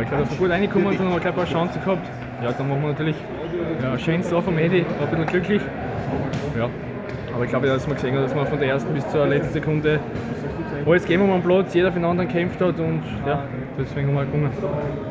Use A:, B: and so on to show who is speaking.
A: Aber ich glaube, dass wir gut reingekommen sind, haben wir gleich ein paar Chancen gehabt. Ja, dann machen wir natürlich ja, schönes Tor vom Edi, ein bisschen glücklich. Ja, aber ich glaube, dass man gesehen hat, dass man von der ersten bis zur letzten Sekunde alles gegeben haben am Platz, jeder für den anderen gekämpft hat und ja, deswegen haben wir gewonnen.